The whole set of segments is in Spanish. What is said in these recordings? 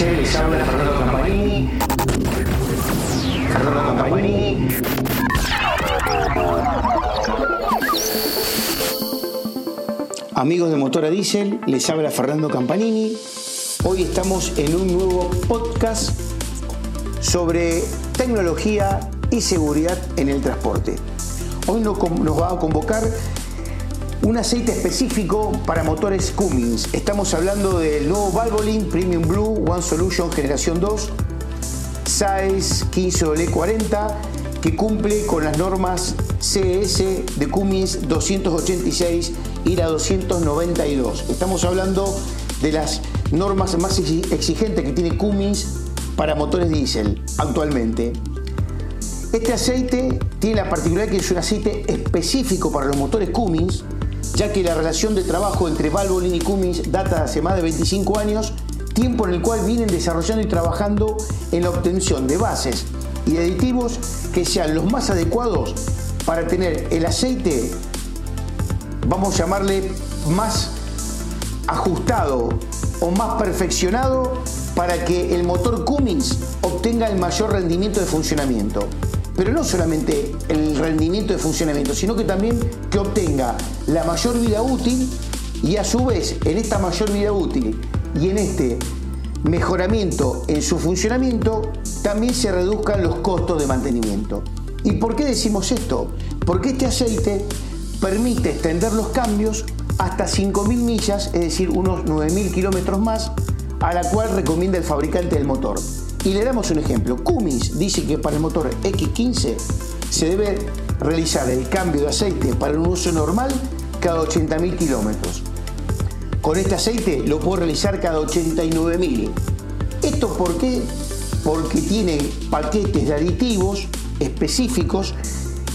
Les habla Fernando Campanini. Fernando Campanini. Amigos de Motora Diesel, les habla Fernando Campanini. Hoy estamos en un nuevo podcast sobre tecnología y seguridad en el transporte. Hoy nos va a convocar un aceite específico para motores Cummins. Estamos hablando del nuevo Valvoline Premium Blue One Solution Generación 2 Size 15W40 que cumple con las normas CS de Cummins 286 y la 292. Estamos hablando de las normas más exigentes que tiene Cummins para motores diésel actualmente. Este aceite tiene la particularidad que es un aceite específico para los motores Cummins ya que la relación de trabajo entre Valvoline y Cummins data hace más de 25 años, tiempo en el cual vienen desarrollando y trabajando en la obtención de bases y aditivos que sean los más adecuados para tener el aceite, vamos a llamarle más ajustado o más perfeccionado para que el motor Cummins obtenga el mayor rendimiento de funcionamiento pero no solamente el rendimiento de funcionamiento, sino que también que obtenga la mayor vida útil y a su vez en esta mayor vida útil y en este mejoramiento en su funcionamiento también se reduzcan los costos de mantenimiento. ¿Y por qué decimos esto? Porque este aceite permite extender los cambios hasta 5.000 millas, es decir, unos 9.000 kilómetros más, a la cual recomienda el fabricante del motor. Y le damos un ejemplo. Cummins dice que para el motor X15 se debe realizar el cambio de aceite para un uso normal cada 80.000 kilómetros. Con este aceite lo puedo realizar cada 89.000. ¿Esto por qué? Porque tiene paquetes de aditivos específicos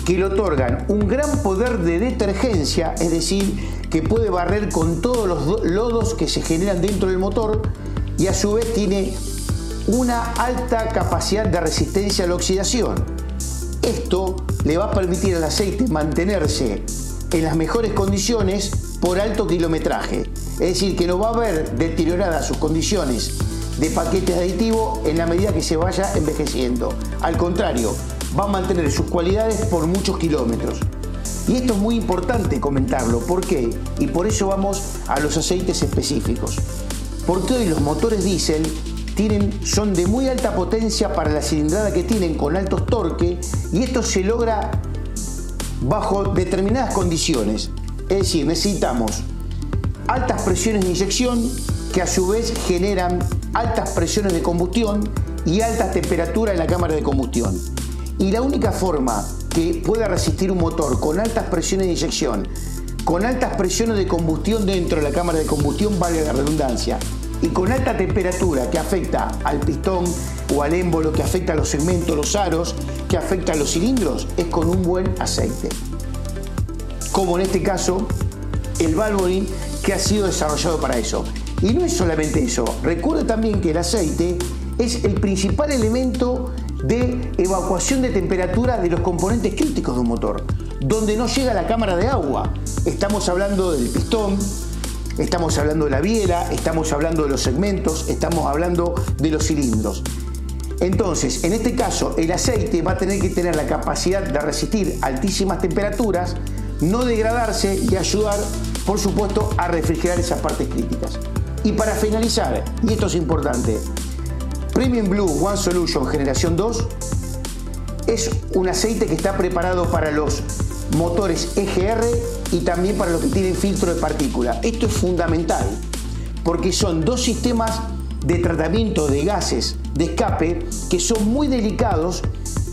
que le otorgan un gran poder de detergencia, es decir, que puede barrer con todos los lodos que se generan dentro del motor y a su vez tiene una alta capacidad de resistencia a la oxidación. Esto le va a permitir al aceite mantenerse en las mejores condiciones por alto kilometraje. Es decir, que no va a haber deterioradas sus condiciones de paquetes de aditivo en la medida que se vaya envejeciendo. Al contrario, va a mantener sus cualidades por muchos kilómetros. Y esto es muy importante comentarlo. ¿Por qué? Y por eso vamos a los aceites específicos. Porque hoy los motores diésel son de muy alta potencia para la cilindrada que tienen con altos torques y esto se logra bajo determinadas condiciones. Es decir, necesitamos altas presiones de inyección que a su vez generan altas presiones de combustión y altas temperaturas en la cámara de combustión. Y la única forma que pueda resistir un motor con altas presiones de inyección, con altas presiones de combustión dentro de la cámara de combustión, valga la redundancia, y con alta temperatura que afecta al pistón o al émbolo, que afecta a los segmentos, los aros, que afecta a los cilindros, es con un buen aceite. Como en este caso, el Valvoline que ha sido desarrollado para eso. Y no es solamente eso, recuerde también que el aceite es el principal elemento de evacuación de temperatura de los componentes críticos de un motor, donde no llega la cámara de agua. Estamos hablando del pistón, Estamos hablando de la biela, estamos hablando de los segmentos, estamos hablando de los cilindros. Entonces, en este caso, el aceite va a tener que tener la capacidad de resistir altísimas temperaturas, no degradarse y ayudar, por supuesto, a refrigerar esas partes críticas. Y para finalizar, y esto es importante, Premium Blue One Solution Generación 2 es un aceite que está preparado para los motores EGR y también para los que tienen filtro de partícula. Esto es fundamental porque son dos sistemas de tratamiento de gases de escape que son muy delicados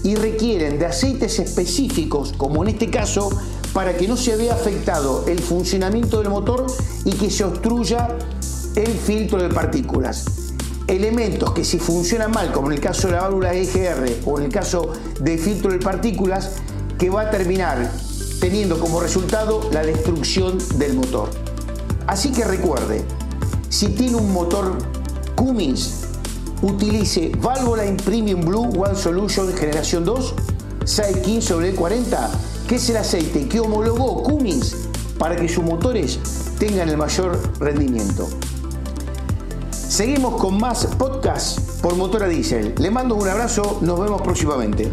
y requieren de aceites específicos, como en este caso, para que no se vea afectado el funcionamiento del motor y que se obstruya el filtro de partículas. Elementos que si funcionan mal, como en el caso de la válvula EGR o en el caso del filtro de partículas, que va a terminar teniendo como resultado la destrucción del motor. Así que recuerde, si tiene un motor Cummins, utilice Valvoline Premium Blue One Solution generación 2 615 sobre 40, que es el aceite que homologó Cummins para que sus motores tengan el mayor rendimiento. Seguimos con más podcast por Motora Diesel. Le mando un abrazo, nos vemos próximamente.